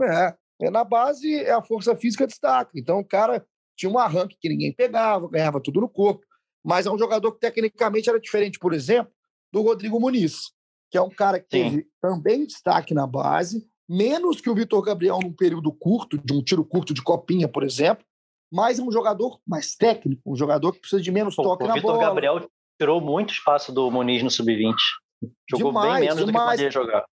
É, é, na base é a força física destaca. Então o cara tinha um arranque que ninguém pegava, ganhava tudo no corpo mas é um jogador que tecnicamente era diferente, por exemplo, do Rodrigo Muniz, que é um cara que Sim. teve também destaque na base, menos que o Vitor Gabriel num período curto, de um tiro curto de copinha, por exemplo, mas é um jogador mais técnico, um jogador que precisa de menos Pô, toque na Vitor bola. O Vitor Gabriel tirou muito espaço do Muniz no sub-20. Jogou demais, bem menos demais. do que podia jogar.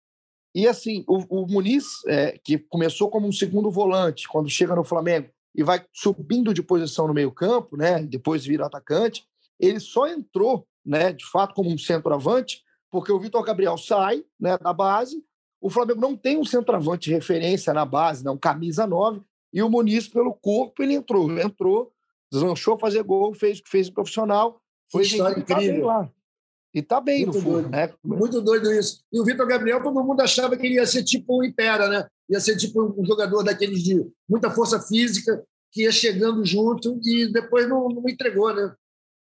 E assim, o, o Muniz, é, que começou como um segundo volante, quando chega no Flamengo e vai subindo de posição no meio-campo, né? Depois vira atacante ele só entrou, né, de fato, como um centroavante, porque o Vitor Gabriel sai né, da base, o Flamengo não tem um centroavante de referência na base, não, né, camisa 9, e o Muniz, pelo corpo, ele entrou. Entrou, deslanchou fazer gol, fez o que fez profissional. Foi história incrível. Tá e tá bem Muito no fundo, doido. né? Muito doido isso. E o Vitor Gabriel, todo mundo achava que ele ia ser tipo um Impera, né? Ia ser tipo um jogador daqueles de muita força física, que ia chegando junto e depois não, não entregou, né?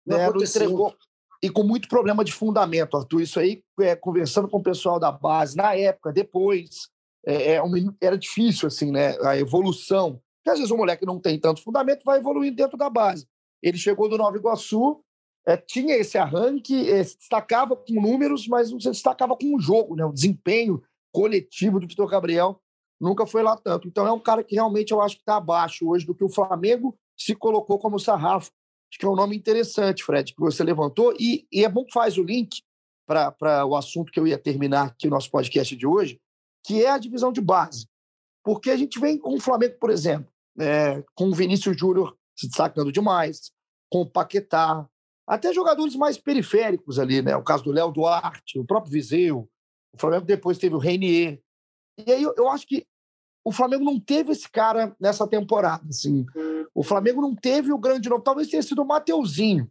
Não É, não aconteceu. entregou. E com muito problema de fundamento, Arthur. Isso aí, é, conversando com o pessoal da base, na época, depois, é, é, um- era difícil, assim, né? A evolução. Porque às vezes o moleque não tem tanto fundamento, vai evoluindo dentro da base. Ele chegou do Nova Iguaçu, é, tinha esse arranque, é, se destacava com números, mas não se destacava com o jogo, né? O desempenho coletivo do Vitor Gabriel nunca foi lá tanto. Então é um cara que realmente eu acho que está abaixo hoje do que o Flamengo se colocou como sarrafo. Acho que é um nome interessante, Fred, que você levantou, e, e é bom que faz o link para o assunto que eu ia terminar aqui, o nosso podcast de hoje, que é a divisão de base. Porque a gente vem com o Flamengo, por exemplo, é, com o Vinícius Júnior se destacando demais, com o Paquetá, até jogadores mais periféricos ali, né? O caso do Léo Duarte, o próprio Viseu, o Flamengo depois teve o Reinier. E aí eu, eu acho que o Flamengo não teve esse cara nessa temporada, assim. O Flamengo não teve o grande nome, talvez tenha sido o Mateuzinho,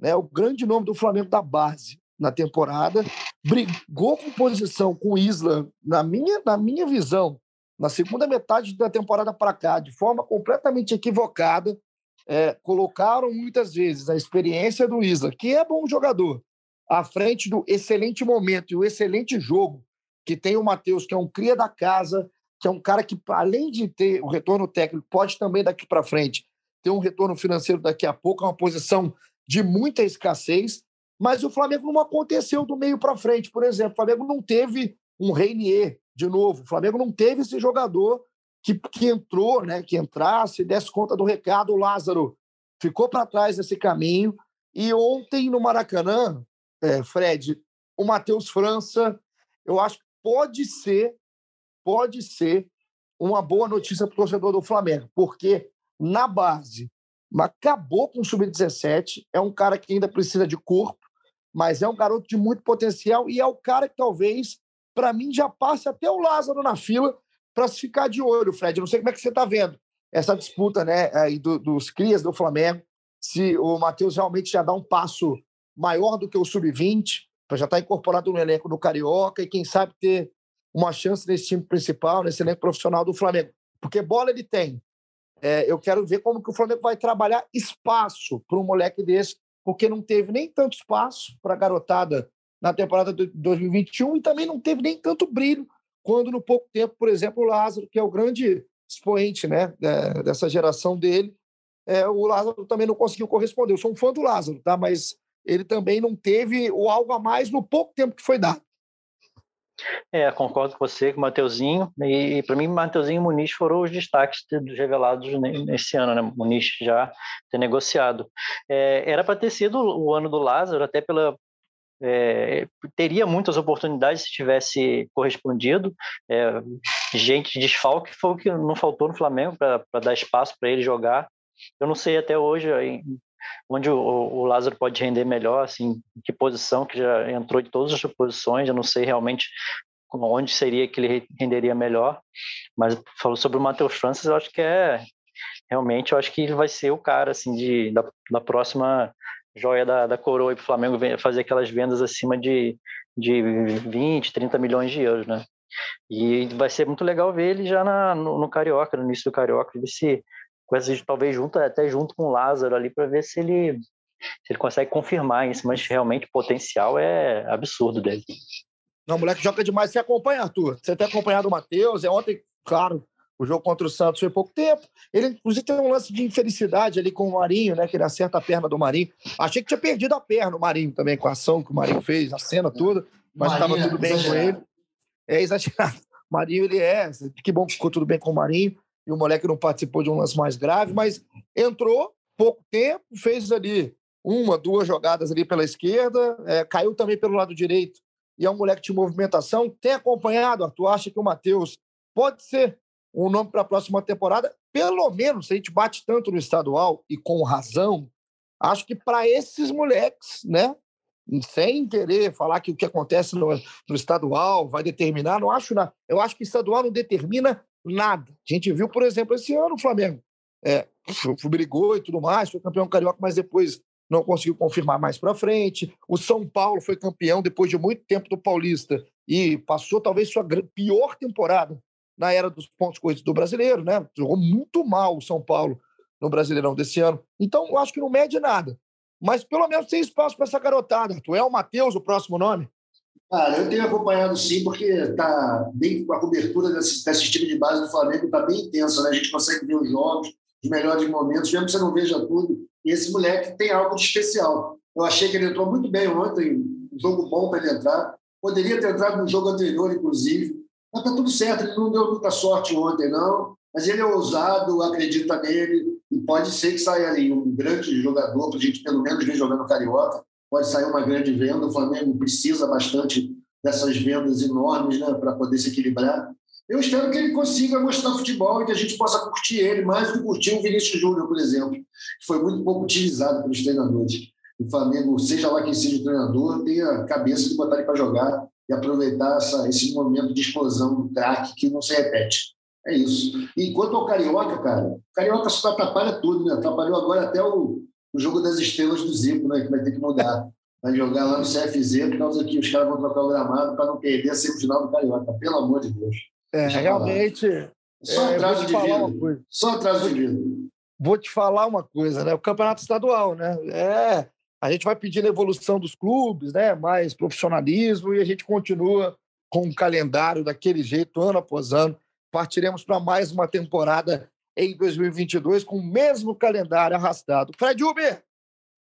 né? O grande nome do Flamengo da base na temporada, brigou com posição com o Isla, na minha, na minha visão, na segunda metade da temporada para cá, de forma completamente equivocada. É, colocaram muitas vezes a experiência do Isla, que é bom jogador, à frente do excelente momento e o excelente jogo que tem o Matheus, que é um cria da casa, que é um cara que, além de ter o retorno técnico, pode também daqui para frente ter um retorno financeiro daqui a pouco, é uma posição de muita escassez, mas o Flamengo não aconteceu do meio para frente. Por exemplo, o Flamengo não teve um Reinier de novo, o Flamengo não teve esse jogador que, que entrou, né, que entrasse, desse conta do recado. O Lázaro ficou para trás desse caminho. E ontem no Maracanã, é, Fred, o Matheus França, eu acho que pode ser, pode ser uma boa notícia para o torcedor do Flamengo, porque na base acabou com o sub-17, é um cara que ainda precisa de corpo, mas é um garoto de muito potencial e é o cara que talvez, para mim, já passe até o Lázaro na fila para se ficar de olho, Fred. Eu não sei como é que você está vendo essa disputa né, aí do, dos crias do Flamengo, se o Matheus realmente já dá um passo maior do que o sub-20, para já estar incorporado no elenco do Carioca e quem sabe ter uma chance nesse time principal, nesse elenco profissional do Flamengo. Porque bola ele tem. É, eu quero ver como que o Flamengo vai trabalhar espaço para um moleque desse, porque não teve nem tanto espaço para a garotada na temporada de 2021 e também não teve nem tanto brilho quando no pouco tempo, por exemplo, o Lázaro, que é o grande expoente né, dessa geração dele, é, o Lázaro também não conseguiu corresponder. Eu sou um fã do Lázaro, tá? mas ele também não teve o algo a mais no pouco tempo que foi dado. É, concordo com você, com o Mateuzinho. E, e para mim, Mateuzinho e Muniz foram os destaques revelados nesse ano, né? Muniz já ter negociado. É, era para ter sido o ano do Lázaro, até pela. É, teria muitas oportunidades se tivesse correspondido. É, gente, desfalque foi o que não faltou no Flamengo para dar espaço para ele jogar. Eu não sei até hoje onde o, o, Lázaro pode render melhor, assim, que posição, que já entrou de todas as posições, eu não sei realmente onde seria que ele renderia melhor, mas falou sobre o Matheus Francis, eu acho que é, realmente, eu acho que ele vai ser o cara, assim, de, da, da próxima joia da, da coroa para o Flamengo fazer aquelas vendas acima de, de 20, 30 milhões de euros, né? E vai ser muito legal ver ele já na, no, no Carioca, no início do Carioca, ver se com essas, talvez junto, até junto com o Lázaro ali para ver se ele se ele consegue confirmar isso, mas realmente o potencial é absurdo dele. Não, o moleque joga demais. Você acompanha, Arthur? Você tem acompanhado o Matheus? É ontem, claro, o jogo contra o Santos foi pouco tempo. Ele, inclusive, tem um lance de infelicidade ali com o Marinho, né? Que ele acerta a perna do Marinho. Achei que tinha perdido a perna o Marinho também, com a ação que o Marinho fez, a cena toda, mas estava tudo bem exagerado. com ele. É exagerado. O Marinho, ele é. Que bom que ficou tudo bem com o Marinho e o moleque não participou de um lance mais grave, mas entrou pouco tempo, fez ali uma, duas jogadas ali pela esquerda, é, caiu também pelo lado direito e é um moleque de movimentação. Tem acompanhado, Arthur? Acha que o Matheus pode ser um nome para a próxima temporada? Pelo menos, se a gente bate tanto no estadual e com razão, acho que para esses moleques, né? Sem querer falar que o que acontece no, no estadual vai determinar, não acho nada. Eu acho que estadual não determina nada. A gente viu, por exemplo, esse ano o Flamengo é, brigou e tudo mais, foi campeão carioca, mas depois não conseguiu confirmar mais para frente. O São Paulo foi campeão depois de muito tempo do Paulista e passou talvez sua pior temporada na era dos pontos corridos do brasileiro, né? Jogou muito mal o São Paulo no Brasileirão desse ano. Então, eu acho que não mede nada. Mas pelo menos tem espaço para essa garotada. Tu é o Matheus, o próximo nome? Cara, eu tenho acompanhado sim, porque tá bem, a cobertura desse, desse time de base do Flamengo está bem intensa, né? A gente consegue ver os jogos, os melhores momentos, mesmo que você não veja tudo. E esse moleque tem algo de especial. Eu achei que ele entrou muito bem ontem, um jogo bom para ele entrar. Poderia ter entrado no jogo anterior, inclusive. Mas tá tudo certo, ele não deu muita sorte ontem, não. Mas ele é ousado, acredita nele, e pode ser que saia ali um grande jogador, para a gente pelo menos ver jogando Carioca pode sair uma grande venda. O Flamengo precisa bastante dessas vendas enormes né, para poder se equilibrar. Eu espero que ele consiga mostrar futebol e que a gente possa curtir ele mais do que curtir o Vinícius Júnior, por exemplo, que foi muito pouco utilizado pelos treinadores. O Flamengo, seja lá quem seja o treinador, tenha a cabeça de botar ele para jogar e aproveitar essa, esse momento de explosão do craque que não se repete. É isso. E quanto ao Carioca, cara, o Carioca só atrapalha tudo, né? Atrapalhou agora até o, o jogo das estrelas do Zico, né, que vai ter que mudar. Vai jogar lá no CFZ, por causa que os caras vão trocar o gramado para não perder a semifinal do Carioca. Pelo amor de Deus. É, realmente. Só é, atraso de vida. Só atraso de vida. Vou te falar uma coisa, né? O campeonato estadual, né? É, a gente vai pedindo evolução dos clubes, né? Mais profissionalismo e a gente continua com um calendário daquele jeito, ano após ano. Partiremos para mais uma temporada em 2022 com o mesmo calendário arrastado. Fred Uber,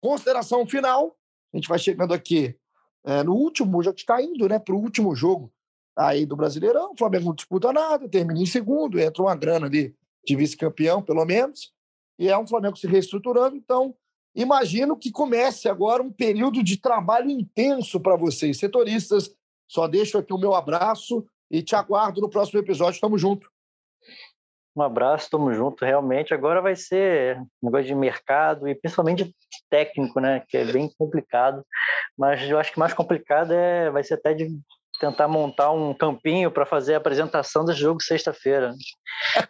consideração final. A gente vai chegando aqui é, no último, já está indo né, para o último jogo aí do Brasileirão. O Flamengo não disputa nada, termina em segundo, entra uma grana ali de vice-campeão, pelo menos. E é um Flamengo se reestruturando. Então, imagino que comece agora um período de trabalho intenso para vocês, setoristas. Só deixo aqui o meu abraço e te aguardo no próximo episódio. Tamo junto. Um abraço, tamo junto. Realmente, agora vai ser negócio de mercado e principalmente técnico, né? Que é bem complicado. Mas eu acho que mais complicado é vai ser até de tentar montar um campinho para fazer a apresentação do jogo sexta-feira,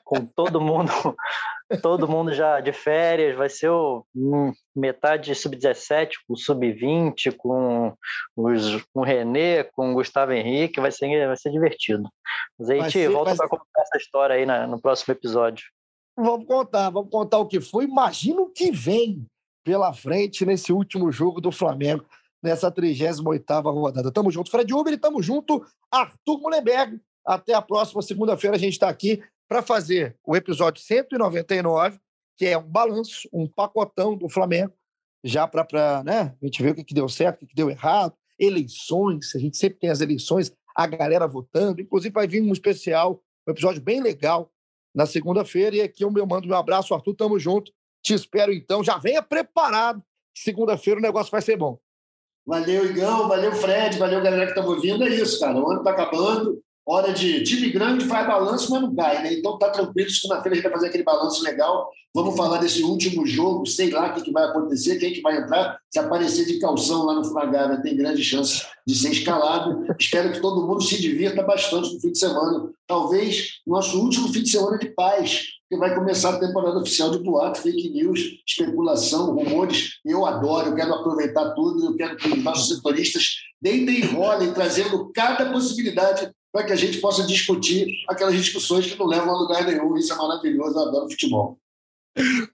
com todo mundo todo mundo já de férias, vai ser o, um, metade sub-17 com sub-20, com, os, com o Renê, com o Gustavo Henrique, vai ser, vai ser divertido. Mas aí a gente volta para contar essa história aí na, no próximo episódio. Vamos contar, vamos contar o que foi. Imagina o que vem pela frente nesse último jogo do Flamengo, nessa 38ª rodada. Tamo junto, Fred Uber, e tamo junto, Arthur Mullenberg. Até a próxima segunda-feira, a gente está aqui para fazer o episódio 199, que é um balanço, um pacotão do Flamengo, já para né, a gente ver o que, que deu certo, o que, que deu errado, eleições, a gente sempre tem as eleições, a galera votando, inclusive vai vir um especial, um episódio bem legal na segunda-feira, e aqui eu mando meu abraço, Arthur, tamo junto, te espero então, já venha preparado, segunda-feira o negócio vai ser bom. Valeu, Igão, valeu, Fred, valeu, galera que tá ouvindo, é isso, cara, o ano tá acabando, hora de time grande faz balanço, mas não cai, né? Então tá tranquilo, segunda-feira a gente vai fazer aquele balanço legal. Vamos falar desse último jogo, sei lá o que, que vai acontecer, quem que vai entrar. Se aparecer de calção lá no Flagara, tem grande chance de ser escalado. Espero que todo mundo se divirta bastante no fim de semana. Talvez nosso último fim de semana de paz, que vai começar a temporada oficial de boato, fake news, especulação, rumores. Eu adoro, eu quero aproveitar tudo, eu quero que os nossos setoristas deitem e rolem, trazendo cada possibilidade para que a gente possa discutir aquelas discussões que não levam a lugar nenhum. Isso é maravilhoso, eu adoro futebol.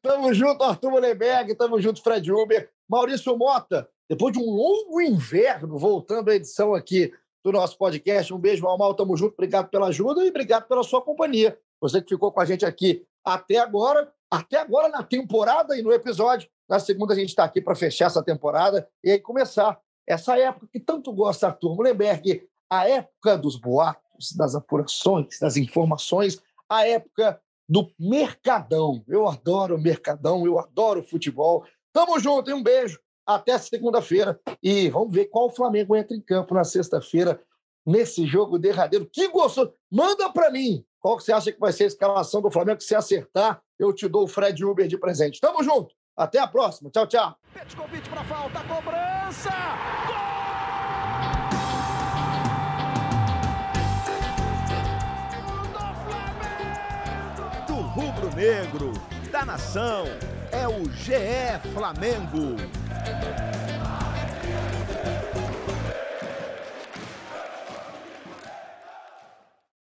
Tamo junto, Arthur Mullenberg, tamo junto, Fred Uber. Maurício Mota, depois de um longo inverno, voltando à edição aqui do nosso podcast. Um beijo, Mal, tamo junto, obrigado pela ajuda e obrigado pela sua companhia. Você que ficou com a gente aqui até agora, até agora na temporada e no episódio. Na segunda a gente está aqui para fechar essa temporada e aí começar essa época que tanto gosta Arthur Mullenberg, a época dos boatos, das apurações, das informações, a época do mercadão. Eu adoro mercadão, eu adoro futebol. Tamo junto, e um beijo. Até segunda-feira. E vamos ver qual Flamengo entra em campo na sexta-feira, nesse jogo derradeiro. Que gostoso! Manda para mim qual que você acha que vai ser a escalação do Flamengo. Se acertar, eu te dou o Fred Uber de presente. Tamo junto. Até a próxima. Tchau, tchau. Petkovic para falta, cobrança! Gol! rubro-negro, da nação, é o GE Flamengo.